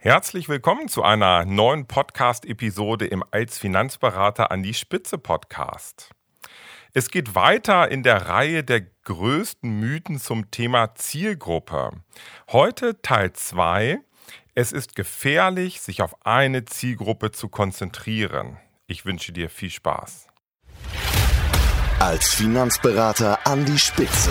Herzlich willkommen zu einer neuen Podcast-Episode im Als Finanzberater an die Spitze Podcast. Es geht weiter in der Reihe der größten Mythen zum Thema Zielgruppe. Heute Teil 2. Es ist gefährlich, sich auf eine Zielgruppe zu konzentrieren. Ich wünsche dir viel Spaß. Als Finanzberater an die Spitze.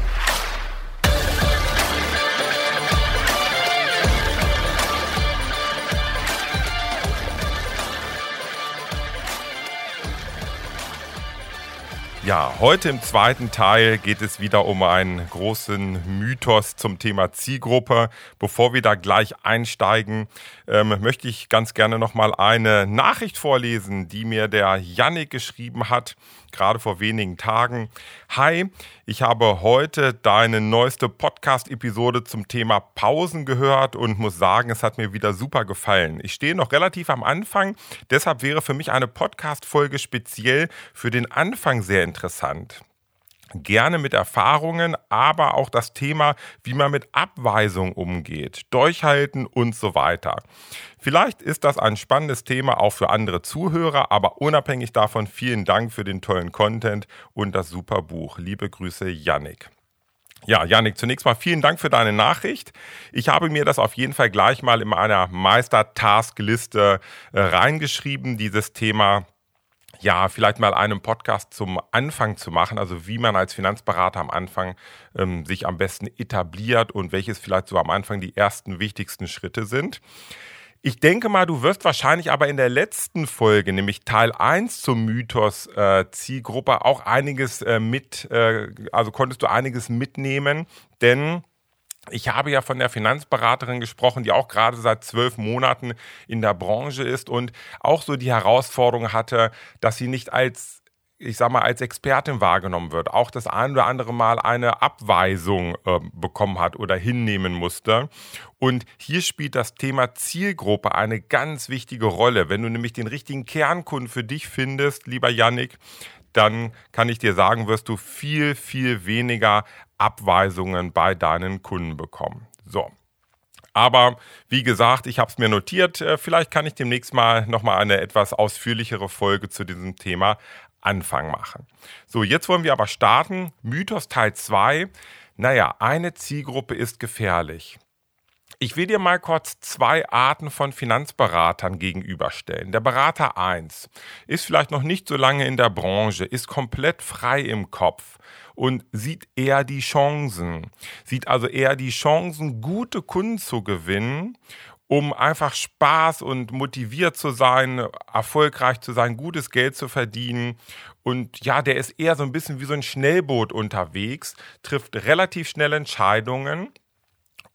Ja, heute im zweiten Teil geht es wieder um einen großen Mythos zum Thema Zielgruppe. Bevor wir da gleich einsteigen, ähm, möchte ich ganz gerne nochmal eine Nachricht vorlesen, die mir der Yannick geschrieben hat gerade vor wenigen Tagen. Hi, ich habe heute deine neueste Podcast-Episode zum Thema Pausen gehört und muss sagen, es hat mir wieder super gefallen. Ich stehe noch relativ am Anfang, deshalb wäre für mich eine Podcast-Folge speziell für den Anfang sehr interessant gerne mit Erfahrungen, aber auch das Thema, wie man mit Abweisung umgeht, durchhalten und so weiter. Vielleicht ist das ein spannendes Thema auch für andere Zuhörer, aber unabhängig davon vielen Dank für den tollen Content und das super Buch. Liebe Grüße, Yannick. Ja, Janik, zunächst mal vielen Dank für deine Nachricht. Ich habe mir das auf jeden Fall gleich mal in meiner Meister-Task-Liste äh, reingeschrieben, dieses Thema ja, vielleicht mal einen Podcast zum Anfang zu machen, also wie man als Finanzberater am Anfang ähm, sich am besten etabliert und welches vielleicht so am Anfang die ersten wichtigsten Schritte sind. Ich denke mal, du wirst wahrscheinlich aber in der letzten Folge, nämlich Teil 1 zum Mythos äh, Zielgruppe, auch einiges äh, mit, äh, also konntest du einiges mitnehmen, denn ich habe ja von der Finanzberaterin gesprochen, die auch gerade seit zwölf Monaten in der Branche ist und auch so die Herausforderung hatte, dass sie nicht als ich sag mal, als Expertin wahrgenommen wird, auch das ein oder andere Mal eine Abweisung äh, bekommen hat oder hinnehmen musste. Und hier spielt das Thema Zielgruppe eine ganz wichtige Rolle. Wenn du nämlich den richtigen Kernkunden für dich findest, lieber Yannick, dann kann ich dir sagen, wirst du viel, viel weniger Abweisungen bei deinen Kunden bekommen. So. Aber wie gesagt, ich habe es mir notiert. Äh, vielleicht kann ich demnächst mal nochmal eine etwas ausführlichere Folge zu diesem Thema Anfang machen. So, jetzt wollen wir aber starten. Mythos Teil 2. Naja, eine Zielgruppe ist gefährlich. Ich will dir mal kurz zwei Arten von Finanzberatern gegenüberstellen. Der Berater 1 ist vielleicht noch nicht so lange in der Branche, ist komplett frei im Kopf und sieht eher die Chancen, sieht also eher die Chancen, gute Kunden zu gewinnen um einfach Spaß und motiviert zu sein, erfolgreich zu sein, gutes Geld zu verdienen. Und ja, der ist eher so ein bisschen wie so ein Schnellboot unterwegs, trifft relativ schnell Entscheidungen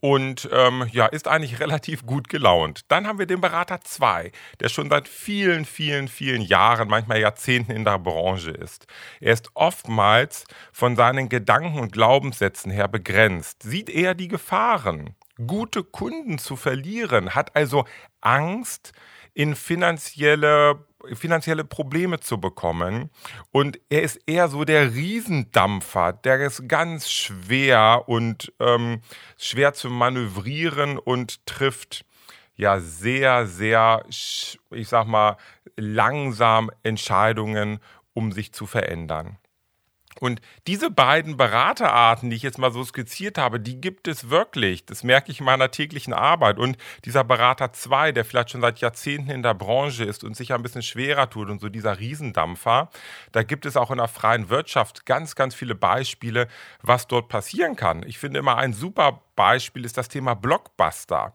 und ähm, ja, ist eigentlich relativ gut gelaunt. Dann haben wir den Berater 2, der schon seit vielen, vielen, vielen Jahren, manchmal Jahrzehnten in der Branche ist. Er ist oftmals von seinen Gedanken und Glaubenssätzen her begrenzt, sieht eher die Gefahren, gute Kunden zu verlieren, hat also Angst, in finanzielle finanzielle Probleme zu bekommen. Und er ist eher so der Riesendampfer, der ist ganz schwer und ähm, schwer zu manövrieren und trifft ja sehr, sehr, ich sag mal, langsam Entscheidungen, um sich zu verändern. Und diese beiden Beraterarten, die ich jetzt mal so skizziert habe, die gibt es wirklich. Das merke ich in meiner täglichen Arbeit. Und dieser Berater 2, der vielleicht schon seit Jahrzehnten in der Branche ist und sich ein bisschen schwerer tut und so dieser Riesendampfer, da gibt es auch in der freien Wirtschaft ganz, ganz viele Beispiele, was dort passieren kann. Ich finde immer ein super Beispiel ist das Thema Blockbuster.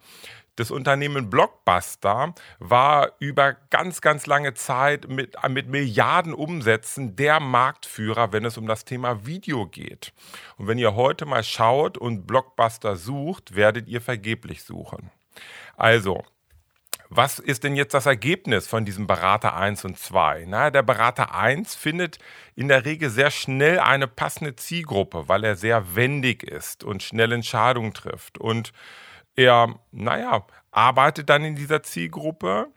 Das Unternehmen Blockbuster war über ganz, ganz lange Zeit mit, mit Milliarden Umsätzen der Marktführer, wenn es um das Thema Video geht. Und wenn ihr heute mal schaut und Blockbuster sucht, werdet ihr vergeblich suchen. Also, Was ist denn jetzt das Ergebnis von diesem Berater 1 und 2? Na, der Berater 1 findet in der Regel sehr schnell eine passende Zielgruppe, weil er sehr wendig ist und schnell Entscheidungen trifft. Und er, naja, arbeitet dann in dieser Zielgruppe,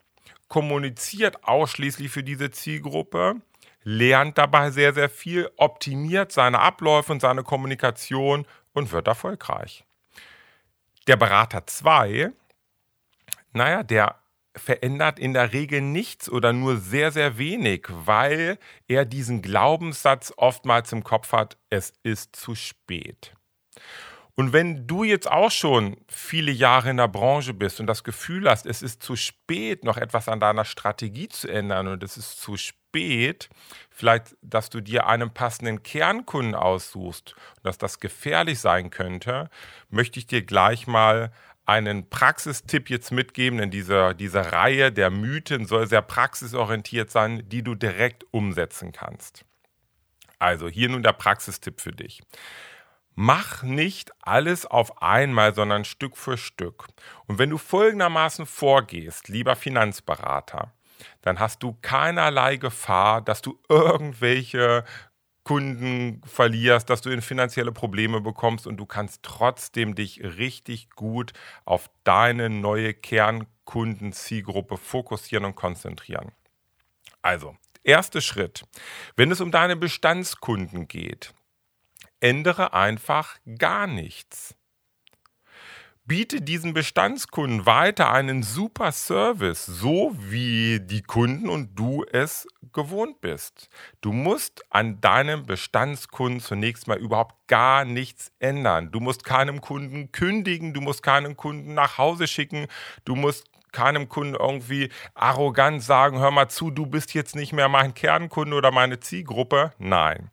kommuniziert ausschließlich für diese Zielgruppe, lernt dabei sehr, sehr viel, optimiert seine Abläufe und seine Kommunikation und wird erfolgreich. Der Berater 2, naja, der verändert in der Regel nichts oder nur sehr, sehr wenig, weil er diesen Glaubenssatz oftmals im Kopf hat, es ist zu spät. Und wenn du jetzt auch schon viele Jahre in der Branche bist und das Gefühl hast, es ist zu spät, noch etwas an deiner Strategie zu ändern und es ist zu spät, vielleicht, dass du dir einen passenden Kernkunden aussuchst und dass das gefährlich sein könnte, möchte ich dir gleich mal einen Praxistipp jetzt mitgeben, denn diese, diese Reihe der Mythen soll sehr praxisorientiert sein, die du direkt umsetzen kannst. Also hier nun der Praxistipp für dich. Mach nicht alles auf einmal, sondern Stück für Stück. Und wenn du folgendermaßen vorgehst, lieber Finanzberater, dann hast du keinerlei Gefahr, dass du irgendwelche Kunden verlierst, dass du in finanzielle Probleme bekommst und du kannst trotzdem dich richtig gut auf deine neue Kernkundenzielgruppe fokussieren und konzentrieren. Also, erster Schritt. Wenn es um deine Bestandskunden geht, ändere einfach gar nichts. Biete diesen Bestandskunden weiter einen super Service, so wie die Kunden und du es gewohnt bist. Du musst an deinem Bestandskunden zunächst mal überhaupt gar nichts ändern. Du musst keinem Kunden kündigen, du musst keinen Kunden nach Hause schicken, du musst keinem Kunden irgendwie arrogant sagen, hör mal zu, du bist jetzt nicht mehr mein Kernkunde oder meine Zielgruppe. Nein.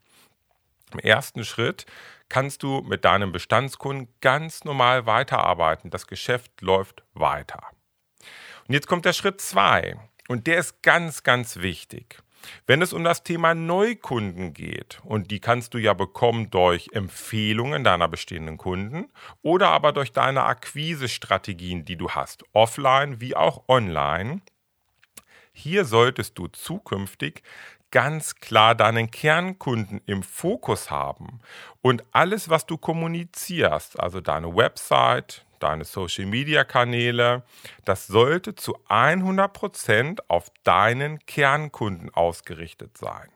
Im ersten Schritt kannst du mit deinem Bestandskunden ganz normal weiterarbeiten. Das Geschäft läuft weiter. Und jetzt kommt der Schritt 2 und der ist ganz, ganz wichtig. Wenn es um das Thema Neukunden geht, und die kannst du ja bekommen durch Empfehlungen deiner bestehenden Kunden oder aber durch deine Akquisestrategien, die du hast, offline wie auch online, hier solltest du zukünftig ganz klar deinen Kernkunden im Fokus haben und alles, was du kommunizierst, also deine Website, deine Social-Media-Kanäle, das sollte zu 100% auf deinen Kernkunden ausgerichtet sein.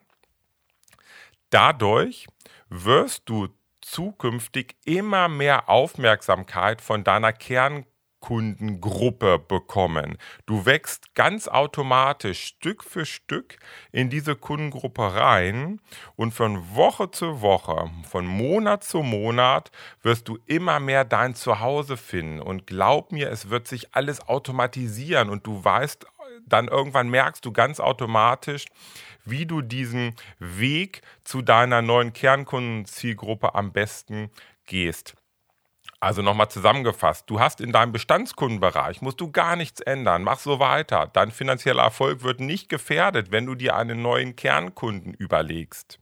Dadurch wirst du zukünftig immer mehr Aufmerksamkeit von deiner Kernkunden Kundengruppe bekommen. Du wächst ganz automatisch Stück für Stück in diese Kundengruppe rein und von Woche zu Woche, von Monat zu Monat wirst du immer mehr dein Zuhause finden. Und glaub mir, es wird sich alles automatisieren und du weißt, dann irgendwann merkst du ganz automatisch, wie du diesen Weg zu deiner neuen Kernkundenzielgruppe am besten gehst. Also nochmal zusammengefasst, du hast in deinem Bestandskundenbereich, musst du gar nichts ändern, mach so weiter. Dein finanzieller Erfolg wird nicht gefährdet, wenn du dir einen neuen Kernkunden überlegst.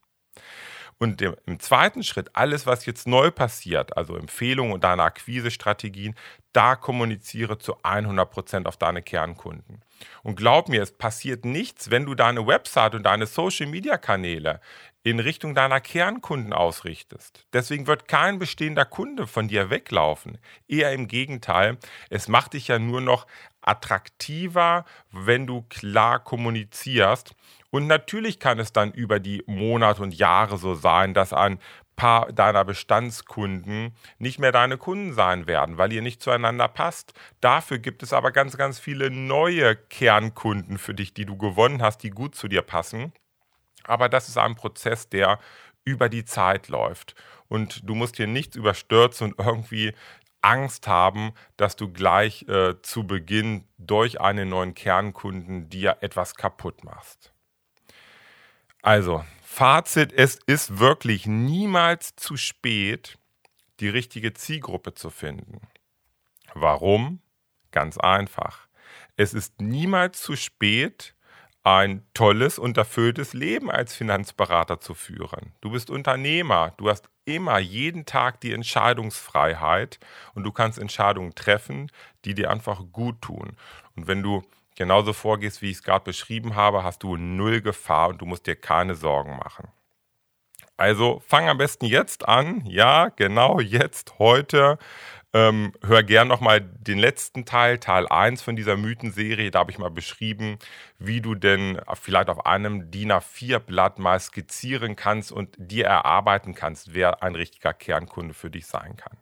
Und im zweiten Schritt, alles, was jetzt neu passiert, also Empfehlungen und deine Akquisestrategien, da kommuniziere zu 100 Prozent auf deine Kernkunden. Und glaub mir, es passiert nichts, wenn du deine Website und deine Social-Media-Kanäle in Richtung deiner Kernkunden ausrichtest. Deswegen wird kein bestehender Kunde von dir weglaufen. Eher im Gegenteil, es macht dich ja nur noch attraktiver, wenn du klar kommunizierst. Und natürlich kann es dann über die Monate und Jahre so sein, dass ein paar deiner Bestandskunden nicht mehr deine Kunden sein werden, weil ihr nicht zueinander passt. Dafür gibt es aber ganz, ganz viele neue Kernkunden für dich, die du gewonnen hast, die gut zu dir passen. Aber das ist ein Prozess, der über die Zeit läuft. Und du musst hier nichts überstürzen und irgendwie Angst haben, dass du gleich äh, zu Beginn durch einen neuen Kernkunden dir etwas kaputt machst. Also, Fazit, es ist wirklich niemals zu spät, die richtige Zielgruppe zu finden. Warum? Ganz einfach. Es ist niemals zu spät, ein tolles und erfülltes Leben als Finanzberater zu führen. Du bist Unternehmer, du hast immer jeden Tag die Entscheidungsfreiheit und du kannst Entscheidungen treffen, die dir einfach gut tun. Und wenn du genauso vorgehst, wie ich es gerade beschrieben habe, hast du null Gefahr und du musst dir keine Sorgen machen. Also fang am besten jetzt an, ja, genau jetzt, heute. Ähm, hör gern nochmal den letzten Teil, Teil 1 von dieser Mythenserie. Da habe ich mal beschrieben, wie du denn vielleicht auf einem DIN A4-Blatt mal skizzieren kannst und dir erarbeiten kannst, wer ein richtiger Kernkunde für dich sein kann.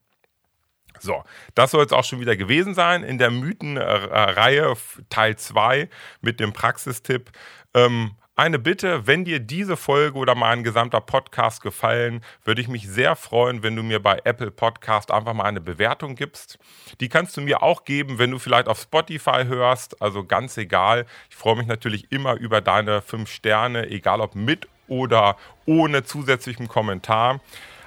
So, das soll es auch schon wieder gewesen sein in der Mythenreihe Teil 2 mit dem Praxistipp. Ähm, eine Bitte, wenn dir diese Folge oder mein gesamter Podcast gefallen, würde ich mich sehr freuen, wenn du mir bei Apple Podcast einfach mal eine Bewertung gibst. Die kannst du mir auch geben, wenn du vielleicht auf Spotify hörst, also ganz egal. Ich freue mich natürlich immer über deine fünf Sterne, egal ob mit oder ohne zusätzlichen Kommentar.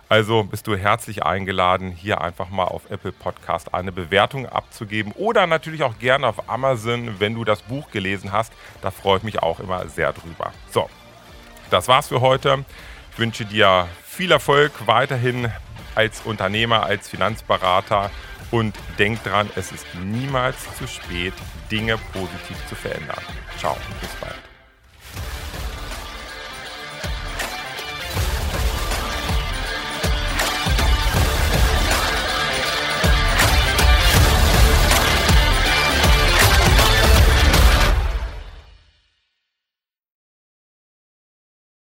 Also bist du herzlich eingeladen, hier einfach mal auf Apple Podcast eine Bewertung abzugeben oder natürlich auch gerne auf Amazon, wenn du das Buch gelesen hast. Da freue ich mich auch immer sehr drüber. So, das war's für heute. Ich wünsche dir viel Erfolg weiterhin als Unternehmer, als Finanzberater und denk dran, es ist niemals zu spät, Dinge positiv zu verändern. Ciao, bis bald.